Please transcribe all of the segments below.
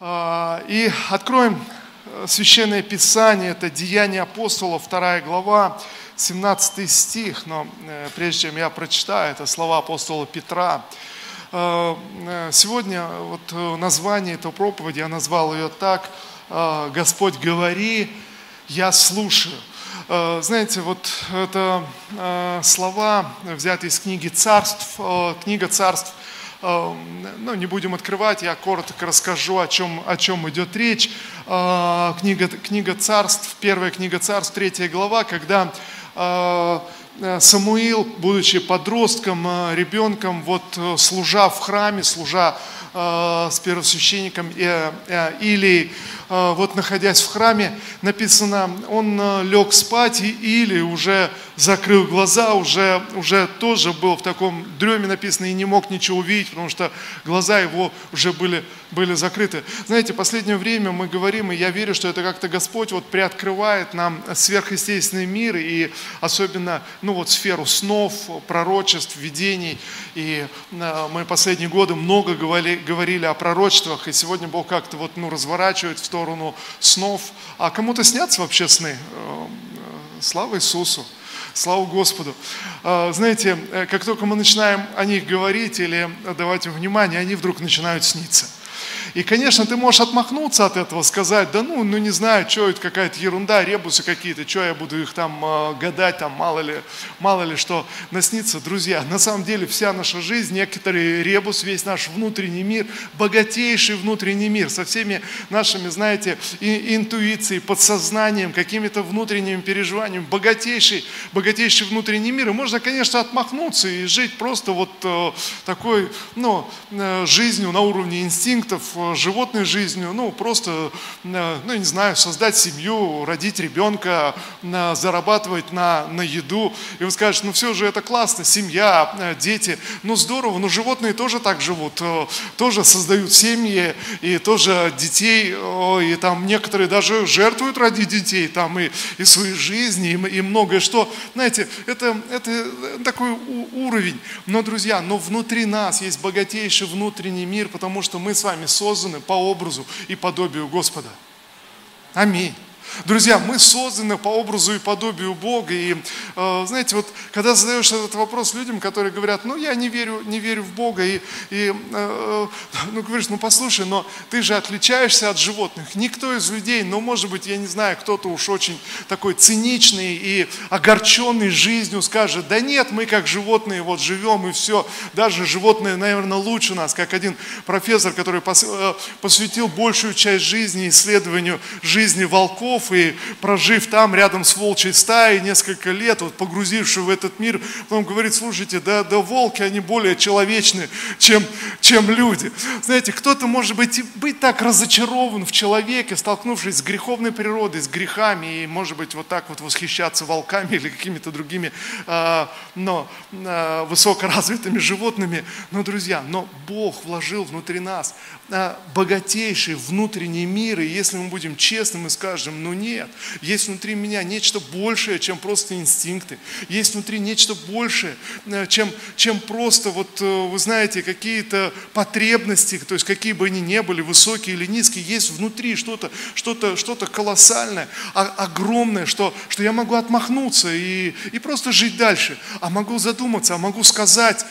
А, и откроем э, Священное Писание, это Деяние апостола, 2 глава, 17 стих. Но э, прежде чем я прочитаю, это слова апостола Петра. Э, сегодня вот название этой проповеди, я назвал ее так, «Господь, говори, я слушаю». Знаете, вот это слова, взятые из книги царств, книга царств – ну, не будем открывать, я коротко расскажу, о чем, о чем идет речь. Э, книга, книга царств, первая книга царств, третья глава, когда э, Самуил, будучи подростком, э, ребенком, вот служа в храме, служа с первосвященником или вот находясь в храме, написано, он лег спать или уже закрыл глаза, уже, уже тоже был в таком дреме написано и не мог ничего увидеть, потому что глаза его уже были, были закрыты. Знаете, последнее время мы говорим, и я верю, что это как-то Господь вот приоткрывает нам сверхъестественный мир, и особенно, ну вот сферу снов, пророчеств, видений. И э, мы последние годы много говорили, говорили о пророчествах, и сегодня Бог как-то вот, ну, разворачивает в сторону снов. А кому-то снятся вообще сны? Э, э, слава Иисусу! Слава Господу. Знаете, как только мы начинаем о них говорить или давать им внимание, они вдруг начинают сниться. И, конечно, ты можешь отмахнуться от этого, сказать, да ну, ну не знаю, что это какая-то ерунда, ребусы какие-то, что я буду их там э, гадать, там мало ли, мало ли что наснится. Друзья, на самом деле вся наша жизнь, некоторый ребус, весь наш внутренний мир, богатейший внутренний мир, со всеми нашими, знаете, и, интуицией, подсознанием, какими-то внутренними переживаниями, богатейший, богатейший внутренний мир. И можно, конечно, отмахнуться и жить просто вот э, такой, ну, э, жизнью на уровне инстинктов, животной жизнью, ну, просто, э, ну, не знаю, создать семью, родить ребенка, э, зарабатывать на, на еду. И вы скажете, ну, все же это классно, семья, э, дети, ну, здорово, но животные тоже так живут, тоже создают семьи, и тоже детей, и там некоторые даже жертвуют ради детей, там и, и своей жизни, и, и многое что. Знаете, это, это такой уровень. Но, друзья, но внутри нас есть богатейший внутренний мир, потому что мы с вами созданы созданы по образу и подобию Господа. Аминь. Друзья, мы созданы по образу и подобию Бога. И, э, знаете, вот когда задаешь этот вопрос людям, которые говорят, ну, я не верю, не верю в Бога, и, и э, ну, говоришь, ну, послушай, но ты же отличаешься от животных. Никто из людей, ну, может быть, я не знаю, кто-то уж очень такой циничный и огорченный жизнью скажет, да нет, мы как животные вот живем, и все. Даже животные, наверное, лучше нас, как один профессор, который э, посвятил большую часть жизни исследованию жизни волков, лесов и прожив там рядом с волчьей стаей несколько лет, вот погрузивший в этот мир, потом говорит, слушайте, да, да волки, они более человечны, чем, чем люди. Знаете, кто-то может быть, быть так разочарован в человеке, столкнувшись с греховной природой, с грехами, и может быть вот так вот восхищаться волками или какими-то другими, э, но э, высокоразвитыми животными. Но, друзья, но Бог вложил внутри нас э, богатейший внутренний мир, и если мы будем честны, мы скажем, но нет. Есть внутри меня нечто большее, чем просто инстинкты. Есть внутри нечто большее, э, чем, чем просто, вот, э, вы знаете, какие-то потребности, то есть какие бы они ни были, высокие или низкие, есть внутри что-то что -то, что -то колоссальное, огромное, что, что я могу отмахнуться и, и просто жить дальше. А могу задуматься, а могу сказать,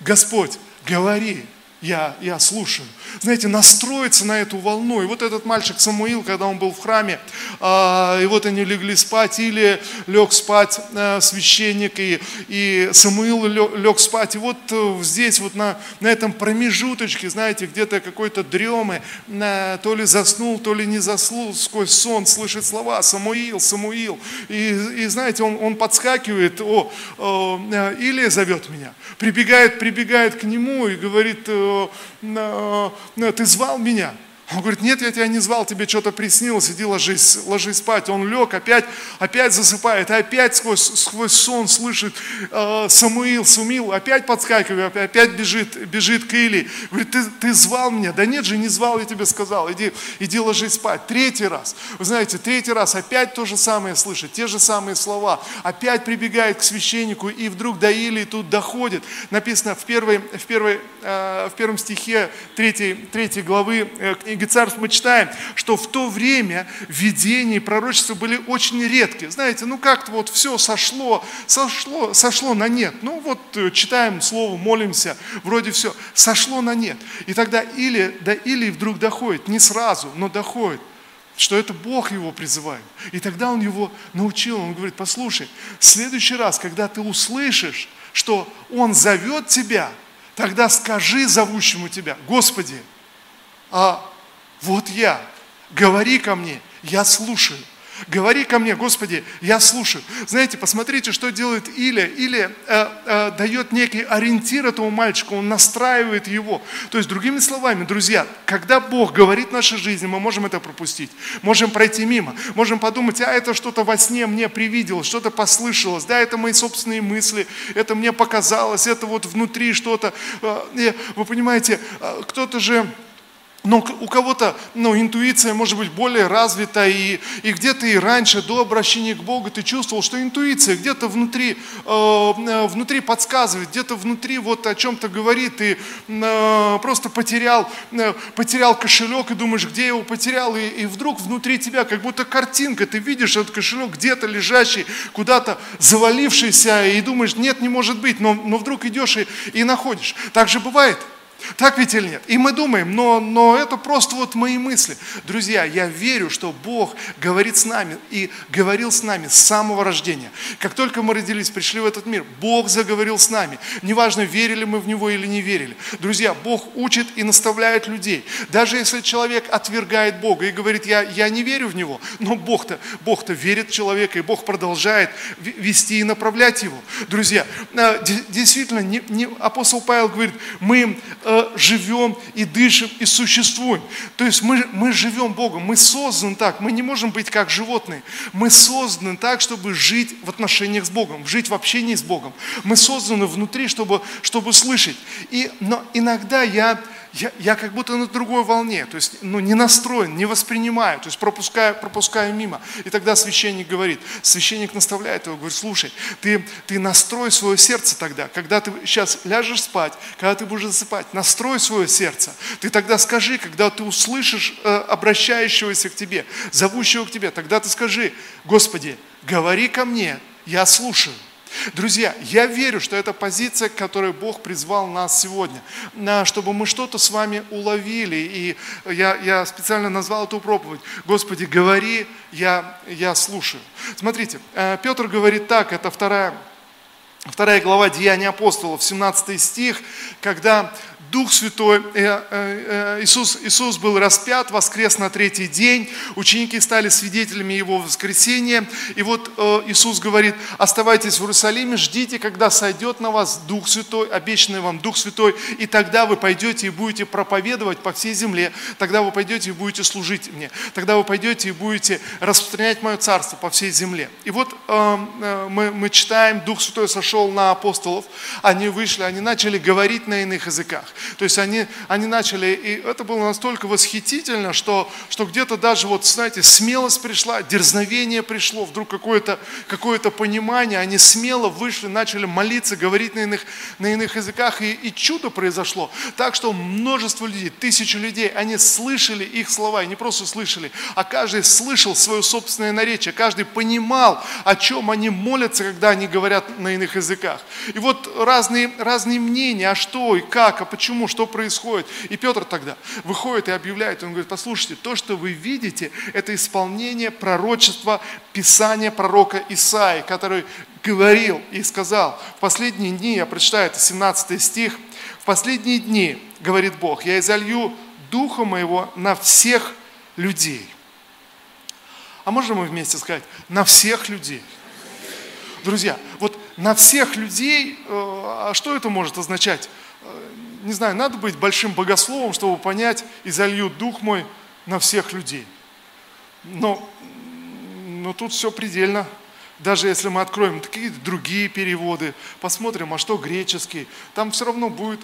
Господь, говори, я, я слушаю. Знаете, настроиться на эту волну. И вот этот мальчик Самуил, когда он был в храме, э, и вот они легли спать, или лег спать э, священник, и, и Самуил лег, спать. И вот э, здесь, вот на, на этом промежуточке, знаете, где-то какой-то дремы, э, то ли заснул, то ли не заснул, сквозь сон слышит слова «Самуил, Самуил». И, и знаете, он, он подскакивает, о, э, Илия зовет меня. Прибегает, прибегает к нему и говорит, ты звал меня. Он говорит, нет, я тебя не звал, тебе что-то приснилось, иди ложись, ложись спать. Он лег, опять, опять засыпает, опять сквозь, сквозь сон слышит э, Самуил, Сумил, опять подскакивает, опять бежит, бежит к Или. Говорит, ты, ты звал меня? Да нет же, не звал, я тебе сказал, иди, иди ложись спать. Третий раз, вы знаете, третий раз опять то же самое слышит, те же самые слова. Опять прибегает к священнику, и вдруг до Или тут доходит. Написано в, первой, в, первой, э, в первом стихе третьей, третьей главы э, книги книге Царств мы читаем, что в то время видения и пророчества были очень редкие. Знаете, ну как-то вот все сошло, сошло, сошло на нет. Ну вот э, читаем слово, молимся, вроде все, сошло на нет. И тогда или, да, или вдруг доходит, не сразу, но доходит, что это Бог его призывает. И тогда он его научил, он говорит, послушай, в следующий раз, когда ты услышишь, что он зовет тебя, тогда скажи зовущему тебя, Господи, а вот я, говори ко мне, я слушаю. Говори ко мне, Господи, я слушаю. Знаете, посмотрите, что делает Иля. Иля э, э, дает некий ориентир этому мальчику, он настраивает его. То есть, другими словами, друзья, когда Бог говорит в нашей жизни, мы можем это пропустить, можем пройти мимо, можем подумать, а это что-то во сне мне привиделось, что-то послышалось, да, это мои собственные мысли, это мне показалось, это вот внутри что-то. Э, вы понимаете, э, кто-то же но у кого-то ну, интуиция может быть более развита, и, и где-то и раньше, до обращения к Богу, ты чувствовал, что интуиция где-то внутри, э, э внутри подсказывает, где-то внутри вот о чем-то говорит, и э, просто потерял, э, потерял кошелек и думаешь, где я его потерял, и, и вдруг внутри тебя как будто картинка, ты видишь этот кошелек где-то лежащий, куда-то завалившийся, и думаешь, нет, не может быть, но, но вдруг идешь и, и находишь. Так же бывает. Так ведь или нет? И мы думаем, но, но это просто вот мои мысли. Друзья, я верю, что Бог говорит с нами и говорил с нами с самого рождения. Как только мы родились, пришли в этот мир, Бог заговорил с нами. Неважно, верили мы в Него или не верили. Друзья, Бог учит и наставляет людей. Даже если человек отвергает Бога и говорит, я, я не верю в Него, но Бог-то Бог -то верит в человека, и Бог продолжает вести и направлять его. Друзья, э, действительно, не, не, апостол Павел говорит, мы э, живем и дышим и существуем. То есть мы, мы живем Богом, мы созданы так, мы не можем быть как животные. Мы созданы так, чтобы жить в отношениях с Богом, жить в общении с Богом. Мы созданы внутри, чтобы, чтобы слышать. И, но иногда я я, я как будто на другой волне, то есть ну, не настроен, не воспринимаю, то есть пропускаю, пропускаю мимо. И тогда священник говорит, священник наставляет его, говорит, слушай, ты, ты настрой свое сердце тогда, когда ты сейчас ляжешь спать, когда ты будешь засыпать, настрой свое сердце. Ты тогда скажи, когда ты услышишь э, обращающегося к тебе, зовущего к тебе, тогда ты скажи, Господи, говори ко мне, я слушаю. Друзья, я верю, что это позиция, к которой Бог призвал нас сегодня, чтобы мы что-то с вами уловили. И я, я специально назвал эту проповедь. Господи, говори, я, я слушаю. Смотрите, э, Петр говорит так, это вторая, вторая глава Деяния апостолов, 17 стих, когда Дух Святой, э, э, э, Иисус, Иисус был распят, воскрес на третий день, ученики стали свидетелями Его воскресения, и вот Иисус говорит, оставайтесь в Иерусалиме, ждите, когда сойдет на вас Дух Святой, обещанный вам Дух Святой, и тогда вы пойдете и будете проповедовать по всей земле, тогда вы пойдете и будете служить мне, тогда вы пойдете и будете распространять Мое Царство по всей земле. И вот мы, мы читаем, Дух Святой сошел на апостолов, они вышли, они начали говорить на иных языках. То есть они, они начали, и это было настолько восхитительно, что, что где-то даже, вот, знаете, смелость пришла, дерзновение пришло, вдруг какое-то какое понимание, они смело вышли, начали молиться, говорить на иных, на иных языках, и, и чудо произошло. Так что множество людей, тысячи людей, они слышали их слова, и не просто слышали, а каждый слышал свое собственное наречие, каждый понимал, о чем они молятся, когда они говорят на иных языках. И вот разные, разные мнения, а что и как, а почему почему, что происходит. И Петр тогда выходит и объявляет, он говорит, послушайте, то, что вы видите, это исполнение пророчества Писания пророка Исаи, который говорил и сказал, в последние дни, я прочитаю, это 17 стих, в последние дни, говорит Бог, я изолью Духа Моего на всех людей. А можем мы вместе сказать, на всех людей? Друзья, вот на всех людей, э, а что это может означать? Не знаю, надо быть большим богословом, чтобы понять, и залью Дух мой на всех людей. Но, но тут все предельно. Даже если мы откроем какие-то другие переводы, посмотрим, а что греческий, там все равно будет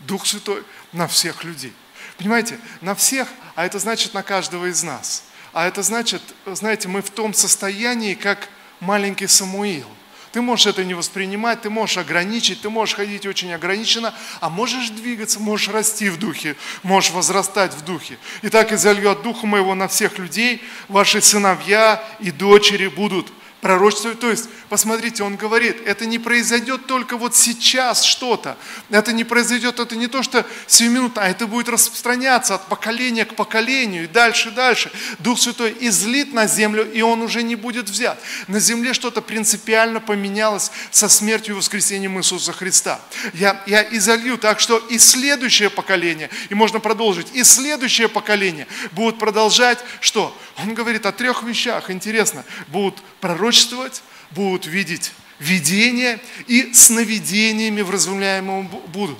Дух Святой на всех людей. Понимаете, на всех, а это значит на каждого из нас. А это значит, знаете, мы в том состоянии, как маленький Самуил – Ты можешь это не воспринимать, ты можешь ограничить, ты можешь ходить очень ограниченно, а можешь двигаться, можешь расти в духе, можешь возрастать в духе. И так изольет Духа Моего на всех людей, ваши сыновья и дочери будут пророчествовать. То есть, посмотрите, он говорит, это не произойдет только вот сейчас что-то. Это не произойдет, это не то, что 7 минут, а это будет распространяться от поколения к поколению и дальше, дальше. Дух Святой излит на землю, и он уже не будет взят. На земле что-то принципиально поменялось со смертью и воскресением Иисуса Христа. Я, я изолью, так что и следующее поколение, и можно продолжить, и следующее поколение будут продолжать, что? Он говорит о трех вещах, интересно, будут пророчествовать, будут видеть видения и сновидениями вразумляемым будут.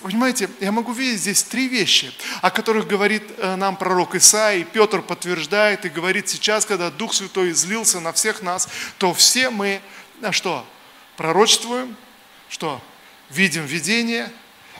Понимаете, я могу видеть здесь три вещи, о которых говорит э, нам пророк Исаий, Петр подтверждает и говорит сейчас, когда Дух Святой излился на всех нас, то все мы, а что, пророчествуем, что, видим видения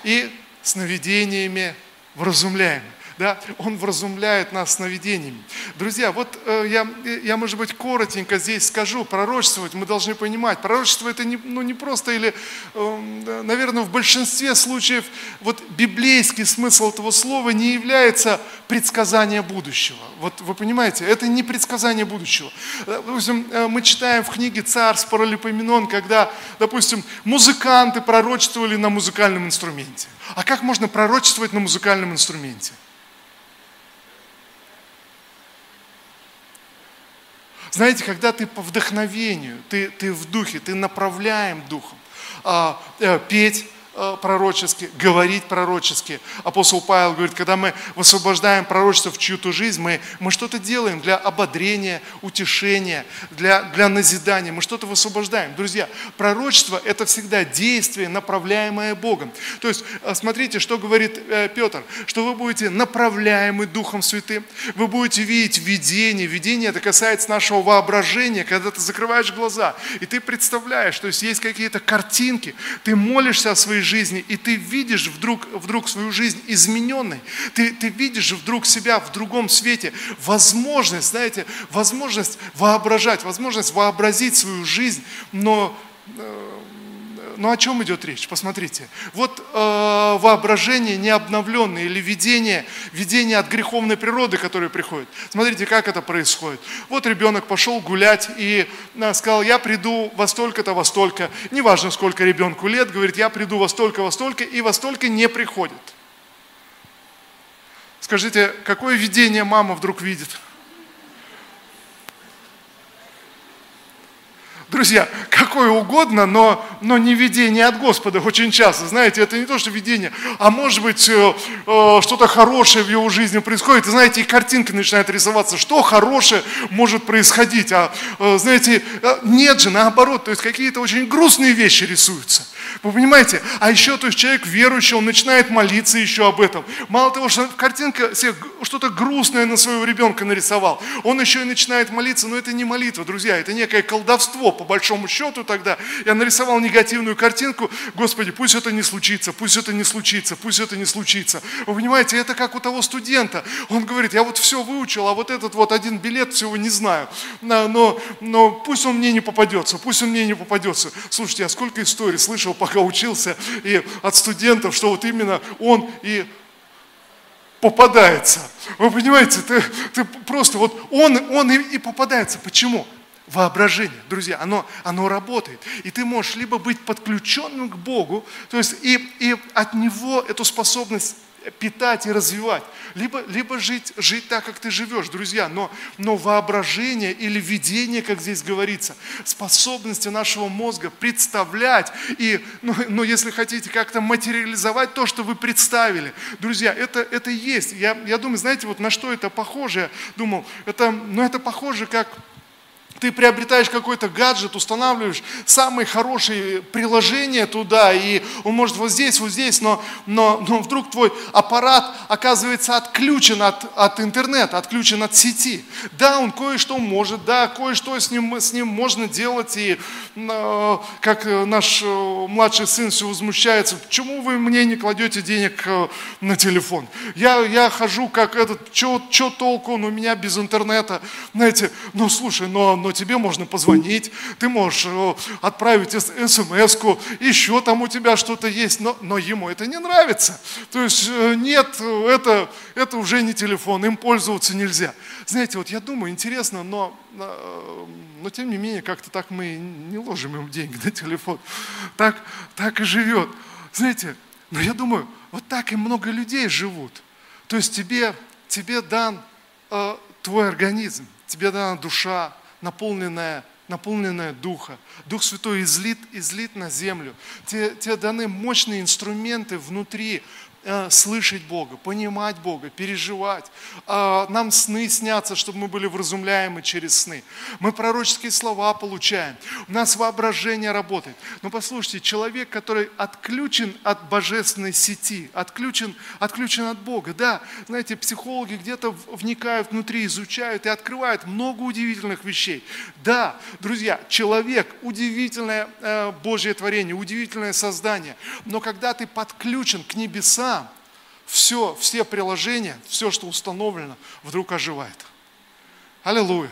и сновидениями вразумляем да, Он вразумляет нас сновидениями. Друзья, вот э, я, я, может быть, коротенько здесь скажу, пророчествовать мы должны понимать. Пророчество это не, ну, не просто, или, э, наверное, в большинстве случаев вот библейский смысл этого слова не является предсказание будущего. Вот вы понимаете, это не предсказание будущего. Э, допустим, э, мы читаем в книге «Царств» Паралипоменон, когда, допустим, музыканты пророчествовали на музыкальном инструменте. А как можно пророчествовать на музыкальном инструменте? Знаете, когда ты по вдохновению, ты, ты в духе, ты направляем духом, а, а, петь пророчески, говорить пророчески. Апостол Павел говорит, когда мы высвобождаем пророчество в чью-то жизнь, мы, мы что-то делаем для ободрения, утешения, для, для назидания, мы что-то высвобождаем. Друзья, пророчество – это всегда действие, направляемое Богом. То есть, э, смотрите, что говорит э, Петр, что вы будете направляемы Духом Святым, вы будете видеть видение. Видение – это касается нашего воображения, когда ты закрываешь глаза, и ты представляешь, то есть есть какие-то картинки, ты молишься о своей жизни, и ты видишь вдруг, вдруг свою жизнь измененной, ты, ты видишь вдруг себя в другом свете, возможность, знаете, возможность воображать, возможность вообразить свою жизнь, но э, ну о чем идет речь? Посмотрите. Вот э, воображение необновленное или видение, видение от греховной природы, которое приходит. Смотрите, как это происходит. Вот ребенок пошел гулять и э, сказал, я приду во столько-то, во столько. Неважно, сколько ребенку лет, говорит, я приду во столько, во столько, и во столько не приходит. Скажите, какое видение мама вдруг видит? Друзья, какое угодно, но, но не видение от Господа очень часто. Знаете, это не то, что видение, а может быть э, э, что-то хорошее в его жизни происходит. И знаете, и картинка начинает рисоваться, что хорошее может происходить. А э, знаете, э, нет же, наоборот, то есть какие-то очень грустные вещи рисуются. Вы понимаете? А еще, то есть человек верующий, он начинает молиться еще об этом. Мало того, что картинка что-то грустное на своего ребенка нарисовал, он еще и начинает молиться, но это не молитва, друзья, это некое колдовство, по большому счету тогда. Я нарисовал негативную картинку, Господи, пусть это не случится, пусть это не случится, пусть это не случится. Вы понимаете, это как у того студента. Он говорит, я вот все выучил, а вот этот вот один билет всего не знаю. Но, но пусть он мне не попадется, пусть он мне не попадется. Слушайте, я сколько историй слышал по пока учился, и от студентов, что вот именно он и попадается. Вы понимаете, ты, ты просто вот он, он и, и попадается. Почему? Воображение, друзья, оно, оно работает. И ты можешь либо быть подключенным к Богу, то есть и, и от Него эту способность питать и развивать, либо, либо жить, жить так, как ты живешь, друзья. Но, но воображение или видение, как здесь говорится, способности нашего мозга представлять и, ну, ну если хотите, как-то материализовать то, что вы представили. Друзья, это, это есть. Я, я думаю, знаете, вот на что это похоже? Я думал, это, ну, это похоже как ты приобретаешь какой-то гаджет, устанавливаешь самые хорошие приложения туда, и он может вот здесь, вот здесь, но, но, но вдруг твой аппарат оказывается отключен от, от интернета, отключен от сети. Да, он кое-что может, да, кое-что с ним, с ним можно делать, и э, как наш э, младший сын все возмущается, почему вы мне не кладете денег э, на телефон? Я, я хожу как этот, что толку, он у меня без интернета, знаете, ну слушай, но но тебе можно позвонить, ты можешь э, отправить смс еще там у тебя что-то есть, но, но ему это не нравится. То есть э, нет, это, это уже не телефон, им пользоваться нельзя. Знаете, вот я думаю, интересно, но, э, но тем не менее, как-то так мы не ложим им деньги на телефон. Так, так и живет. Знаете, но я думаю, вот так и много людей живут. То есть тебе, тебе дан э, твой организм, тебе дана душа, наполненная наполненная Духа. Дух Святой излит, излит на землю. Тебе, тебе даны мощные инструменты внутри, слышать Бога, понимать Бога, переживать. А, нам сны снятся, чтобы мы были вразумляемы через сны. Мы пророческие слова получаем. У нас воображение работает. Но послушайте, человек, который отключен от божественной сети, отключен, отключен от Бога. Да, знаете, психологи где-то вникают внутри, изучают и открывают много удивительных вещей. Да, друзья, человек – удивительное э, Божье творение, удивительное создание. Но когда ты подключен к небесам, все, все приложения, все, что установлено, вдруг оживает. Аллилуйя.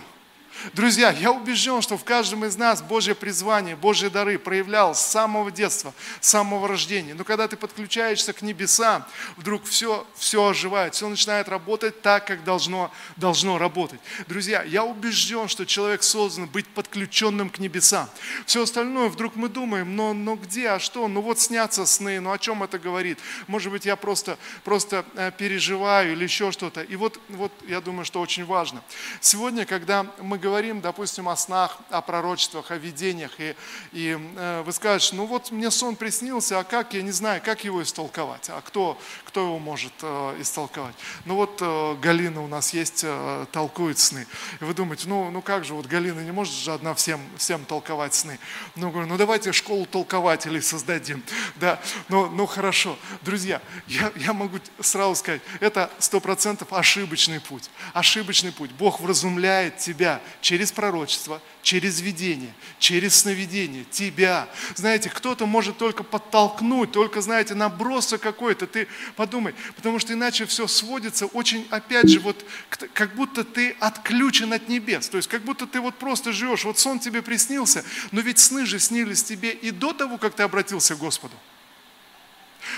Друзья, я убежден, что в каждом из нас Божье призвание, Божьи дары проявлялось с самого детства, с самого рождения. Но когда ты подключаешься к небесам, вдруг все, все оживает, все начинает работать так, как должно, должно работать. Друзья, я убежден, что человек создан быть подключенным к небесам. Все остальное вдруг мы думаем, но, но где, а что? Ну вот снятся сны, ну о чем это говорит? Может быть, я просто, просто э, переживаю или еще что-то. И вот, вот я думаю, что очень важно. Сегодня, когда мы говорим, допустим, о снах, о пророчествах, о видениях, и, и э, вы скажете, ну вот мне сон приснился, а как, я не знаю, как его истолковать, а кто, кто его может э, истолковать? Ну вот э, Галина у нас есть, э, толкует сны. И вы думаете, ну, ну как же, вот Галина не может же одна всем, всем толковать сны. Ну, говорю, ну давайте школу толкователей создадим. Да, ну, ну хорошо. Друзья, я, я могу сразу сказать, это сто процентов ошибочный путь. Ошибочный путь. Бог вразумляет тебя через пророчество, через видение, через сновидение, тебя. Знаете, кто-то может только подтолкнуть, только, знаете, набросок какой-то, ты подумай, потому что иначе все сводится очень, опять же, вот как будто ты отключен от небес, то есть как будто ты вот просто живешь, вот сон тебе приснился, но ведь сны же снились тебе и до того, как ты обратился к Господу.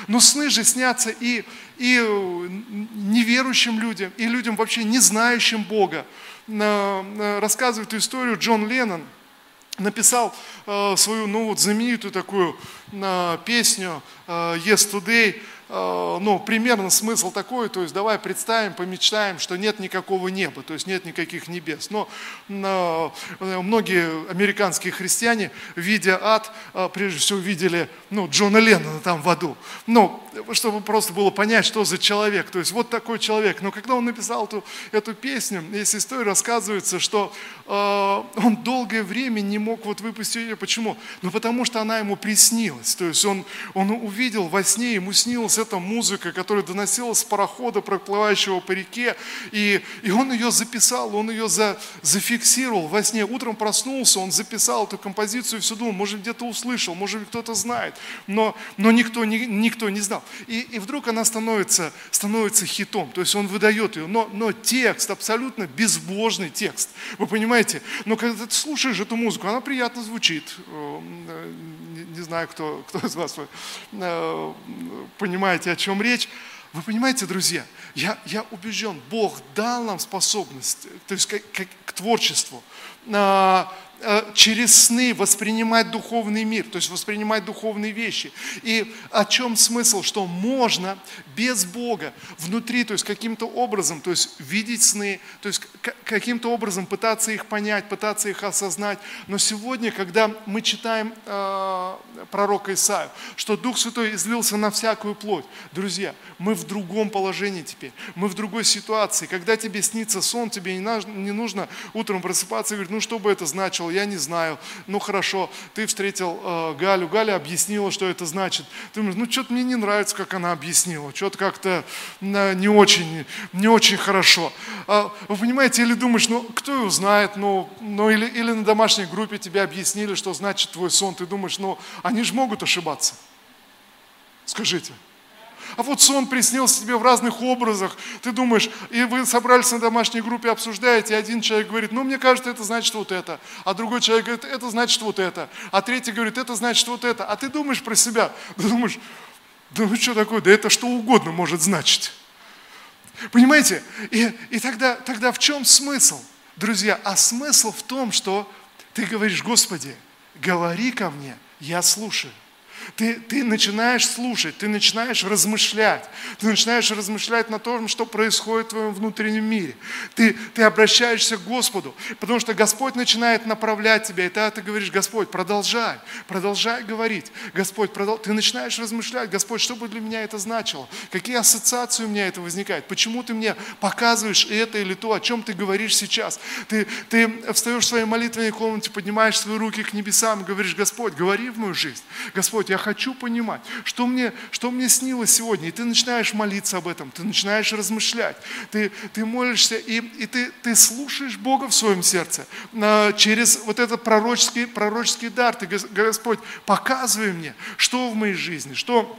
Но сны же снятся и, и неверующим людям, и людям вообще не знающим Бога рассказывает эту историю Джон Леннон, написал э, свою ну, вот, знаменитую такую э, песню э, «Yes Today», ну, примерно смысл такой, то есть давай представим, помечтаем, что нет никакого неба, то есть нет никаких небес. Но э, многие американские христиане, видя ад, э, прежде всего видели ну, Джона Леннона там в аду. Ну, чтобы просто было понять, что за человек. То есть вот такой человек. Но когда он написал эту, эту песню, есть история, рассказывается, что э, он долгое время не мог вот выпустить ее. Почему? Ну, потому что она ему приснилась. То есть он, он увидел во сне, ему снилось нравилась эта музыка, которая доносилась с парохода, проплывающего по реке, и, и он ее записал, он ее за, зафиксировал во сне. Утром проснулся, он записал эту композицию все думал, может где-то услышал, может кто-то знает, но, но никто, ни, никто не знал. И, и вдруг она становится, становится хитом, то есть он выдает ее, но, но текст абсолютно безбожный текст, вы понимаете? Но когда ты слушаешь эту музыку, она приятно звучит, э, не, знаю, кто, кто из вас э, понимает, понимаете, о чем речь. Вы понимаете, друзья, я, я убежден, Бог дал нам способность, то есть к, к, к творчеству. А, Э, через сны воспринимать духовный мир, то есть воспринимать духовные вещи. И о чем смысл? Что можно без Бога внутри, то есть каким-то образом, то есть видеть сны, то есть каким-то образом пытаться их понять, пытаться их осознать. Но сегодня, когда мы читаем э, пророка Исаию, что Дух Святой излился на всякую плоть, друзья, мы в другом положении теперь, мы в другой ситуации. Когда тебе снится сон, тебе не нужно утром просыпаться и говорить, ну что бы это значило, спрашивал, я не знаю. Ну хорошо, ты встретил э, Галю, Галя объяснила, что это значит. Ты думаешь, ну что-то мне не нравится, как она объяснила, что-то как-то э, не очень, не очень хорошо. А, вы понимаете, или думаешь, ну кто его знает, ну, ну или, или на домашней группе тебе объяснили, что значит твой сон, ты думаешь, ну они же могут ошибаться. Скажите. А вот сон приснился тебе в разных образах, ты думаешь, и вы собрались на домашней группе, обсуждаете, и один человек говорит, ну, мне кажется, это значит вот это, а другой человек говорит, это значит вот это, а третий говорит, это значит вот это, а ты думаешь про себя, ты думаешь, да ну что такое, да это что угодно может значить. Понимаете? И, и тогда, тогда в чем смысл? Друзья, а смысл в том, что ты говоришь, Господи, говори ко мне, я слушаю. Ты, ты начинаешь слушать, ты начинаешь размышлять. Ты начинаешь размышлять на том, что происходит в твоем внутреннем мире. Ты, ты обращаешься к Господу, потому что Господь начинает направлять тебя. И тогда ты говоришь, Господь, продолжай, продолжай говорить. Господь, продол... ты начинаешь размышлять, Господь, что бы для меня это значило? Какие ассоциации у меня это возникают? Почему ты мне показываешь это или то, о чем ты говоришь сейчас? Ты, ты встаешь в своей молитвенной комнате, поднимаешь свои руки к небесам говоришь, Господь, говори в мою жизнь. Господь, я я хочу понимать, что мне, что мне снилось сегодня. И ты начинаешь молиться об этом, ты начинаешь размышлять, ты, ты молишься, и, и ты, ты слушаешь Бога в своем сердце. А, через вот этот пророческий, пророческий дар, ты, Господь, показывай мне, что в моей жизни, что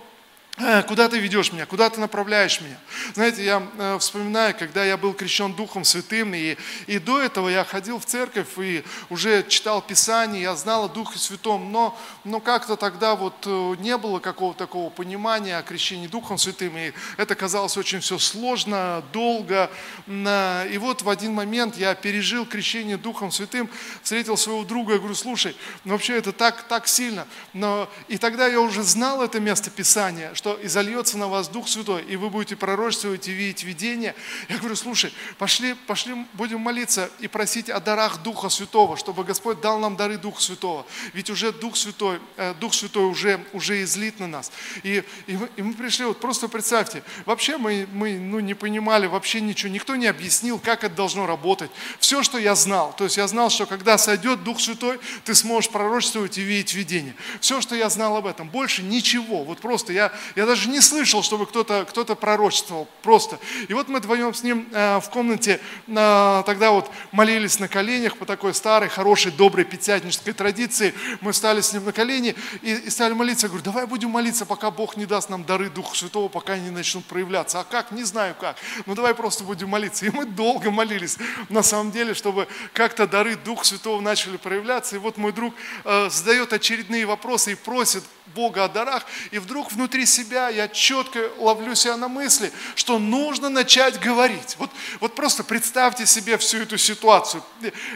куда ты ведешь меня, куда ты направляешь меня. Знаете, я э, вспоминаю, когда я был крещен Духом Святым, и, и до этого я ходил в церковь и уже читал Писание, я знал о Духе Святом, но, но как-то тогда вот э, не было какого-то такого понимания о крещении Духом Святым, и это казалось очень все сложно, долго. И вот в один момент я пережил крещение Духом Святым, встретил своего друга, я говорю, слушай, ну вообще это так, так сильно. Но, и тогда я уже знал это место Писания, что что изольется на вас Дух Святой, и вы будете пророчествовать и видеть видение. Я говорю, слушай, пошли, пошли, будем молиться и просить о дарах Духа Святого, чтобы Господь дал нам дары Духа Святого. Ведь уже Дух Святой, э, Дух Святой уже, уже излит на нас. И, и, мы, и мы пришли, вот просто представьте, вообще мы, мы ну, не понимали вообще ничего, никто не объяснил, как это должно работать. Все, что я знал, то есть я знал, что когда сойдет Дух Святой, ты сможешь пророчествовать и видеть видение. Все, что я знал об этом, больше ничего. Вот просто я, я даже не слышал, чтобы кто-то кто пророчествовал, просто. И вот мы вдвоем с ним э, в комнате э, тогда вот молились на коленях по такой старой, хорошей, доброй пятидесятнической традиции. Мы стали с ним на колени и, и стали молиться. Я говорю, давай будем молиться, пока Бог не даст нам дары Духа Святого, пока они начнут проявляться. А как? Не знаю как. Ну давай просто будем молиться. И мы долго молились, на самом деле, чтобы как-то дары Духа Святого начали проявляться. И вот мой друг э, задает очередные вопросы и просит Бога о дарах, и вдруг внутри себя я четко ловлю себя на мысли, что нужно начать говорить. Вот, вот просто представьте себе всю эту ситуацию.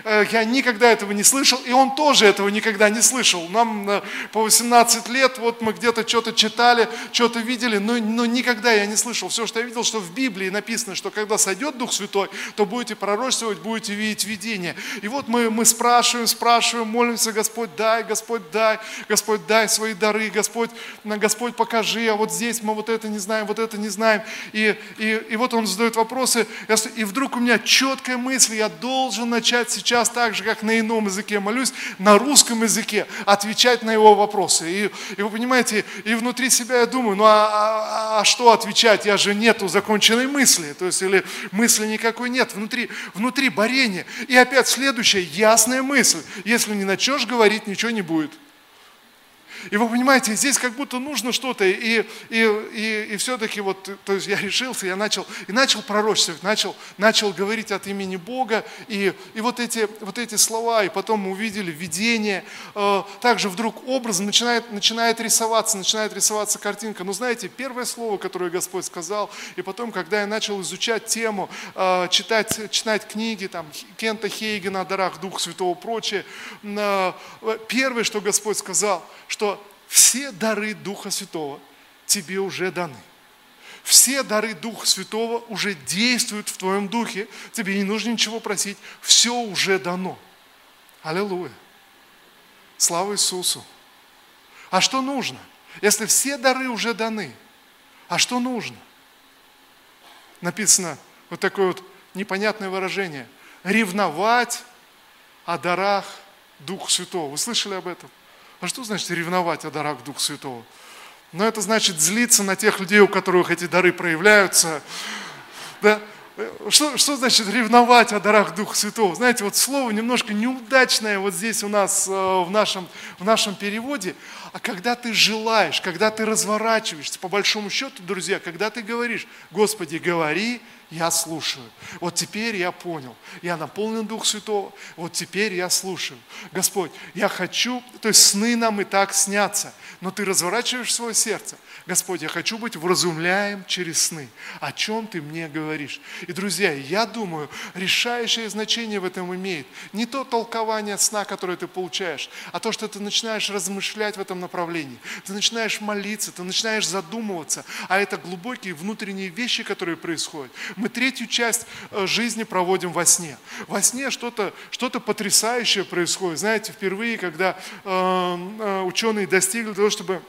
Э, я никогда этого не слышал, и он тоже этого никогда не слышал. Нам э, по 18 лет, вот мы где-то что-то читали, что-то видели, но, но никогда я не слышал. Все, что я видел, что в Библии написано, что когда сойдет Дух Святой, то будете пророчествовать, будете видеть видение. И вот мы, мы спрашиваем, спрашиваем, молимся, Господь дай, Господь дай, Господь дай свои дары, Господь, Господь покажи, а вот здесь мы вот это не знаем, вот это не знаем. И, и, и вот он задает вопросы, и вдруг у меня четкая мысль, я должен начать сейчас так же, как на ином языке молюсь, на русском языке, отвечать на его вопросы. И, и вы понимаете, и внутри себя я думаю, ну а, а, а что отвечать, я же нету законченной мысли, то есть или мысли никакой нет, внутри, внутри борение. И опять следующая ясная мысль, если не начнешь говорить, ничего не будет. И вы понимаете, здесь как будто нужно что-то, и, и, и, и все-таки вот, то есть я решился, я начал, и начал пророчествовать, начал, начал говорить от имени Бога, и, и вот, эти, вот эти слова, и потом мы увидели видение, э, также вдруг образ начинает, начинает рисоваться, начинает рисоваться картинка. Но знаете, первое слово, которое Господь сказал, и потом, когда я начал изучать тему, э, читать, читать книги, там, Кента Хейгена о дарах Духа Святого, прочее, э, первое, что Господь сказал, что все дары Духа Святого тебе уже даны. Все дары Духа Святого уже действуют в твоем духе. Тебе не нужно ничего просить. Все уже дано. Аллилуйя. Слава Иисусу. А что нужно? Если все дары уже даны, а что нужно? Написано вот такое вот непонятное выражение. Ревновать о дарах Духа Святого. Вы слышали об этом? А что значит ревновать о дарах Духа Святого? Ну, это значит злиться на тех людей, у которых эти дары проявляются. Да? Что, что значит ревновать о дарах Духа Святого? Знаете, вот слово немножко неудачное вот здесь у нас э, в нашем, в нашем переводе. а когда ты желаешь, когда ты разворачиваешься, по большому счету, друзья, когда ты говоришь, Господи, говори, я слушаю. Вот теперь я понял, я наполнен Дух Святого, вот теперь я слушаю. Господь, я хочу, то есть сны нам и так снятся, но ты разворачиваешь свое сердце. Господь, я хочу быть вразумляем через сны. О чем ты мне говоришь? И, друзья, я думаю, решающее значение в этом имеет не то толкование сна, которое ты получаешь, а то, что ты начинаешь размышлять в этом направлении. Ты начинаешь молиться, ты начинаешь задумываться, а это глубокие внутренние вещи, которые происходят. Мы третью часть э, жизни проводим во сне. Во сне что-то что потрясающее происходит. Знаете, впервые, когда э, э, ученые достигли того, чтобы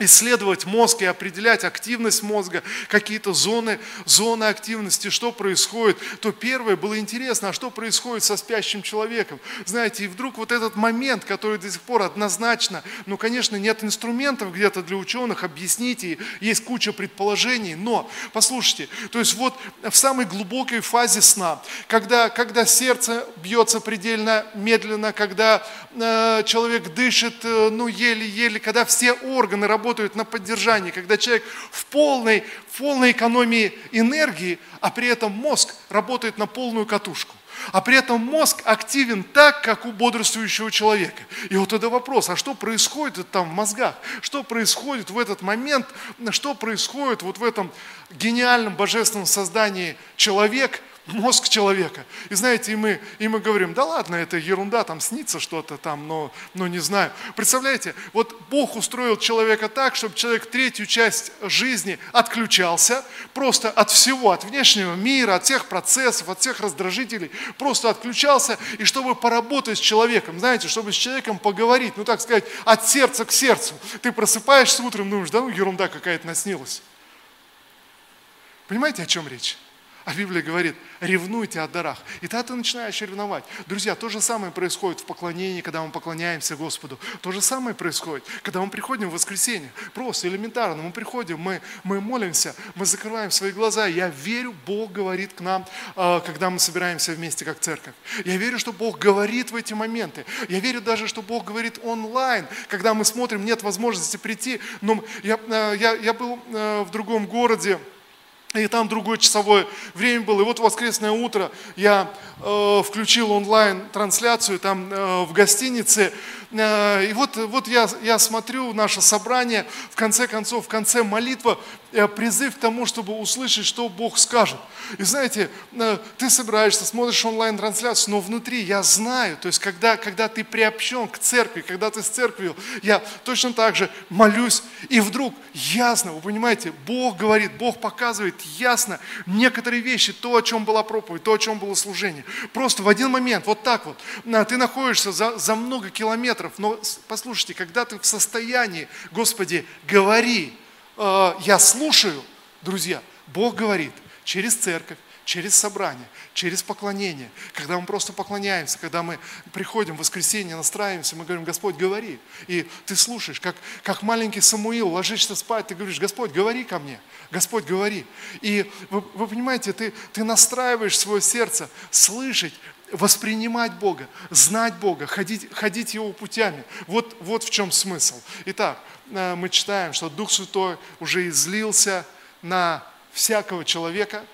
исследовать мозг и определять активность мозга, какие-то зоны, зоны активности, что происходит, то первое было интересно, а что происходит со спящим человеком. Знаете, и вдруг вот этот момент, который до сих пор однозначно, ну, конечно, нет инструментов где-то для ученых объяснить, и есть куча предположений, но, послушайте, то есть вот в самой глубокой фазе сна, когда, когда сердце бьется предельно медленно, когда э, человек дышит, э, ну, еле-еле, когда все органы работают, работают на поддержании, когда человек в полной, в полной экономии энергии, а при этом мозг работает на полную катушку. А при этом мозг активен так, как у бодрствующего человека. И вот это вопрос, а что происходит там в мозгах? Что происходит в этот момент? Что происходит вот в этом гениальном божественном создании человек – мозг человека. И знаете, и мы, и мы говорим, да ладно, это ерунда, там снится что-то там, но, но не знаю. Представляете, вот Бог устроил человека так, чтобы человек третью часть жизни отключался, просто от всего, от внешнего мира, от всех процессов, от всех раздражителей, просто отключался, и чтобы поработать с человеком, знаете, чтобы с человеком поговорить, ну так сказать, от сердца к сердцу. Ты просыпаешься утром, думаешь, да ну ерунда какая-то наснилась. Понимаете, о чем речь? А Библия говорит, ревнуйте о дарах. И тогда ты начинаешь ревновать. Друзья, то же самое происходит в поклонении, когда мы поклоняемся Господу. То же самое происходит, когда мы приходим в воскресенье. Просто элементарно. Мы приходим, мы, мы молимся, мы закрываем свои глаза. Я верю, Бог говорит к нам, а, когда мы собираемся вместе как церковь. Я верю, что Бог говорит в эти моменты. Я верю даже, что Бог говорит онлайн, когда мы смотрим, нет возможности прийти. Но я, а, я, я был а, в другом городе, и там другое часовое время было. И вот воскресное утро я э, включил онлайн-трансляцию там э, в гостинице. Э, и вот, вот я, я смотрю наше собрание, в конце концов, в конце молитва, призыв к тому, чтобы услышать, что Бог скажет. И знаете, э, ты собираешься, смотришь онлайн-трансляцию, но внутри я знаю, то есть когда, когда ты приобщен к церкви, когда ты с церковью, я точно так же молюсь, и вдруг ясно, вы понимаете, Бог говорит, Бог показывает ясно некоторые вещи, то, о чем была проповедь, то, о чем было служение. Просто в один момент, вот так вот, ты находишься за, за много километров, метров. Но послушайте, когда ты в состоянии, Господи, говори, э, я слушаю, друзья, Бог говорит через церковь, через собрание, через поклонение, когда мы просто поклоняемся, когда мы приходим в воскресенье, настраиваемся, мы говорим, Господь, говори. И ты слушаешь, как, как маленький Самуил, ложишься спать, ты говоришь, Господь, говори ко мне, Господь, говори. И вы, вы понимаете, ты, ты настраиваешь свое сердце слышать воспринимать Бога, знать Бога, ходить, ходить Его путями. Вот, вот в чем смысл. Итак, мы читаем, что Дух Святой уже излился на всякого человека.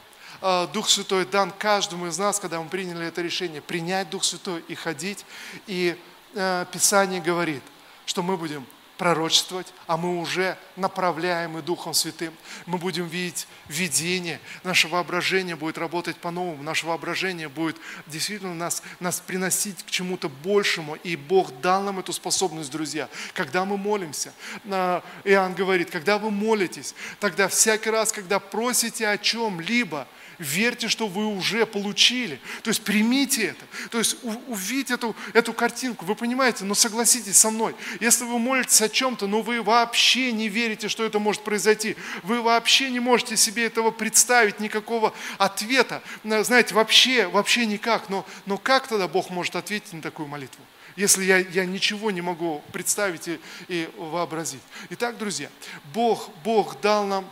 Э, Дух Святой дан каждому из нас, когда мы приняли это решение, принять Дух Святой и ходить. И э, Писание говорит, что мы будем пророчествовать, а мы уже направляемы Духом Святым. Мы будем видеть видение, наше воображение будет работать по-новому, наше воображение будет действительно нас, нас приносить к чему-то большему, и Бог дал нам эту способность, друзья. Когда мы молимся, Иоанн говорит, когда вы молитесь, тогда всякий раз, когда просите о чем-либо, верьте, что вы уже получили. То есть примите это. То есть увидите эту, эту картинку. Вы понимаете, но согласитесь со мной. Если вы молитесь о чем-то, но вы вообще не верите, что это может произойти, вы вообще не можете себе этого представить, никакого ответа, знаете, вообще, вообще никак. Но, но как тогда Бог может ответить на такую молитву? если я, я ничего не могу представить и, и вообразить. Итак, друзья, Бог, Бог дал нам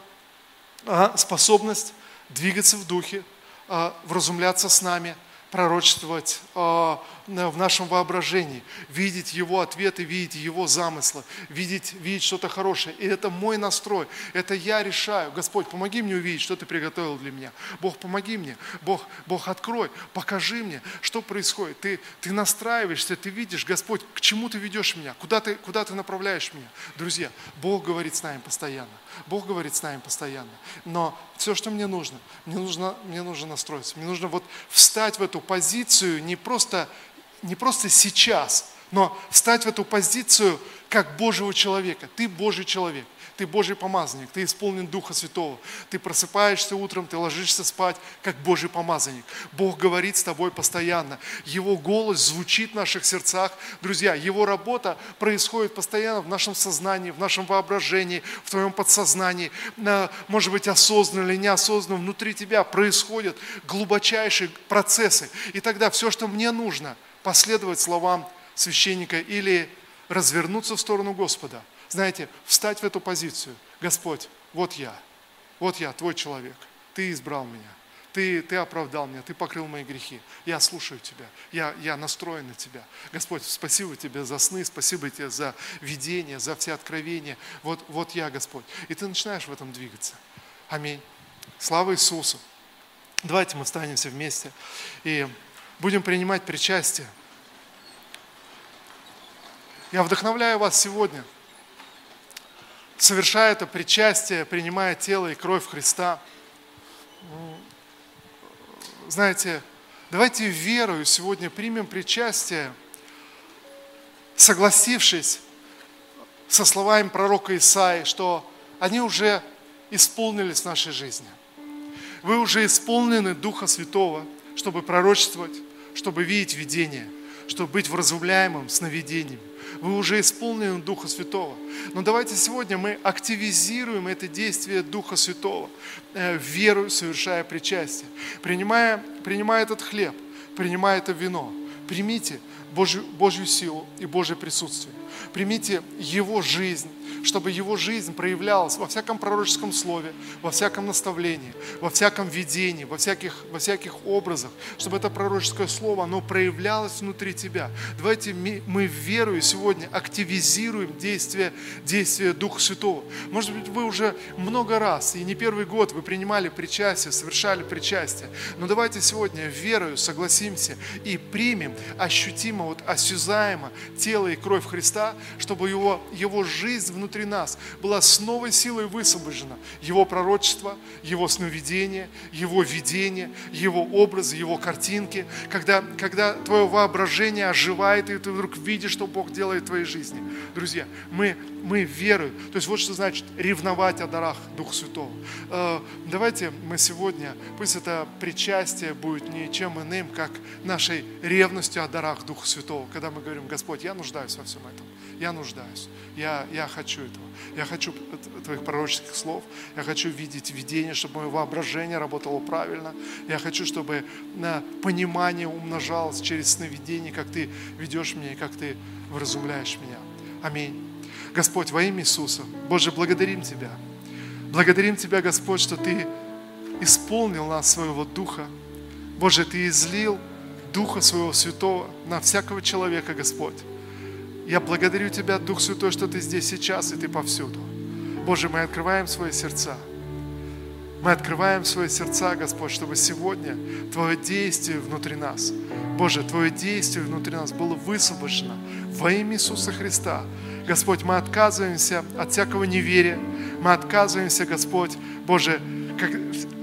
способность двигаться в духе, а, вразумляться с нами, пророчествовать э, в нашем воображении, видеть Его ответы, видеть Его замыслы, видеть, видеть что-то хорошее. И это мой настрой, это я решаю. Господь, помоги мне увидеть, что Ты приготовил для меня. Бог, помоги мне. Бог, Бог открой, покажи мне, что происходит. Ты, ты настраиваешься, ты видишь, Господь, к чему Ты ведешь меня, куда ты, куда ты направляешь меня. Друзья, Бог говорит с нами постоянно. Бог говорит с нами постоянно. Но все, что мне нужно, мне нужно, мне нужно настроиться. Мне нужно вот встать в эту позицию не просто не просто сейчас, но встать в эту позицию как Божьего человека. Ты Божий человек, ты Божий помазанник, ты исполнен Духа Святого. Ты просыпаешься утром, ты ложишься спать как Божий помазанник. Бог говорит с тобой постоянно. Его голос звучит в наших сердцах. Друзья, Его работа происходит постоянно в нашем сознании, в нашем воображении, в твоем подсознании. Может быть, осознанно или неосознанно внутри тебя происходят глубочайшие процессы. И тогда все, что мне нужно – последовать словам священника или развернуться в сторону Господа. Знаете, встать в эту позицию. Господь, вот я, вот я, твой человек. Ты избрал меня. Ты, ты оправдал меня, ты покрыл мои грехи. Я слушаю Тебя, я, я настроен на Тебя. Господь, спасибо Тебе за сны, спасибо Тебе за видение, за все откровения. Вот, вот я, Господь. И ты начинаешь в этом двигаться. Аминь. Слава Иисусу. Давайте мы встанемся вместе и будем принимать причастие. Я вдохновляю вас сегодня, совершая это причастие, принимая тело и кровь Христа. Знаете, давайте верою сегодня примем причастие, согласившись со словами пророка Исаи, что они уже исполнились в нашей жизни. Вы уже исполнены Духа Святого, чтобы пророчествовать, чтобы видеть видение, чтобы быть вразумляемым сновидением. Вы уже исполнены Духа Святого. Но давайте сегодня мы активизируем это действие Духа Святого, э, веру совершая причастие. Принимая, принимая этот хлеб, принимая это вино, примите Божью, Божью силу и Божье присутствие. Примите Его жизнь, чтобы Его жизнь проявлялась во всяком пророческом слове, во всяком наставлении, во всяком видении, во всяких, во всяких образах, чтобы это пророческое слово, оно проявлялось внутри тебя. Давайте мы верою сегодня активизируем действие, действие Духа Святого. Может быть, вы уже много раз, и не первый год вы принимали причастие, совершали причастие, но давайте сегодня верою согласимся и примем ощутимо, вот осязаемо тело и кровь Христа, чтобы его, его жизнь внутри нас была с новой силой высвобождена. Его пророчество, Его сновидение, Его видение, Его образы, Его картинки. Когда, когда твое воображение оживает, и ты вдруг видишь, что Бог делает в твоей жизни. Друзья, мы, мы верою. То есть вот что значит ревновать о дарах Духа Святого. Э, давайте мы сегодня, пусть это причастие будет ничем иным, как нашей ревностью о дарах Духа Святого. Когда мы говорим, Господь, я нуждаюсь во всем этом. Я нуждаюсь. Я, я хочу этого. Я хочу твоих пророческих слов. Я хочу видеть видение, чтобы мое воображение работало правильно. Я хочу, чтобы на понимание умножалось через сновидение, как ты ведешь меня и как ты вразумляешь меня. Аминь. Господь, во имя Иисуса, Боже, благодарим Тебя. Благодарим Тебя, Господь, что Ты исполнил нас своего Духа. Боже, Ты излил Духа Своего Святого на всякого человека, Господь. Я благодарю Тебя, Дух Святой, что Ты здесь сейчас и Ты повсюду. Боже, мы открываем свои сердца. Мы открываем свои сердца, Господь, чтобы сегодня Твое действие внутри нас, Боже, Твое действие внутри нас было высвобождено во имя Иисуса Христа. Господь, мы отказываемся от всякого неверия, мы отказываемся, Господь, Боже, как,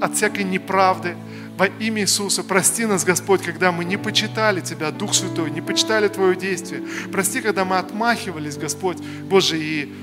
от всякой неправды, во имя Иисуса, прости нас, Господь, когда мы не почитали Тебя, Дух Святой, не почитали Твое действие. Прости, когда мы отмахивались, Господь, Боже, и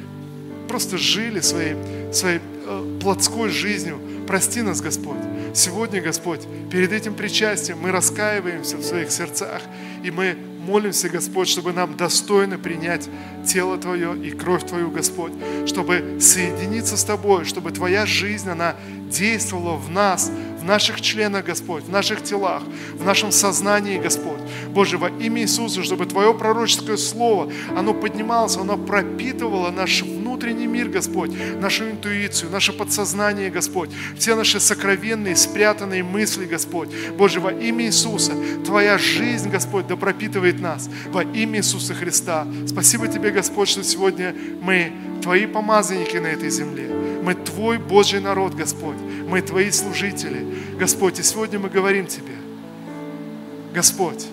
просто жили своей, своей э, плотской жизнью. Прости нас, Господь. Сегодня, Господь, перед этим причастием мы раскаиваемся в своих сердцах, и мы молимся, Господь, чтобы нам достойно принять тело Твое и кровь Твою, Господь, чтобы соединиться с Тобой, чтобы Твоя жизнь, она действовала в нас, в наших членах, Господь, в наших телах, в нашем сознании, Господь. Боже, во имя Иисуса, чтобы Твое пророческое слово, оно поднималось, оно пропитывало наш внутренний мир, Господь, нашу интуицию, наше подсознание, Господь, все наши сокровенные, спрятанные мысли, Господь. Боже, во имя Иисуса, Твоя жизнь, Господь, да пропитывает нас во имя Иисуса Христа. Спасибо Тебе, Господь, что сегодня мы Твои помазанники на этой земле. Мы Твой Божий народ, Господь. Мы Твои служители. Господь, и сегодня мы говорим Тебе, Господь,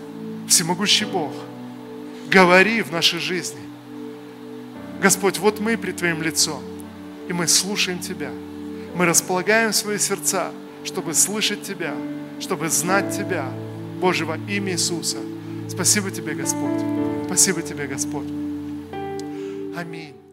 всемогущий Бог, говори в нашей жизни. Господь, вот мы при Твоим лицом, и мы слушаем Тебя. Мы располагаем свои сердца, чтобы слышать Тебя, чтобы знать Тебя. Боже, во имя Иисуса. Спасибо Тебе, Господь. Спасибо Тебе, Господь. Аминь.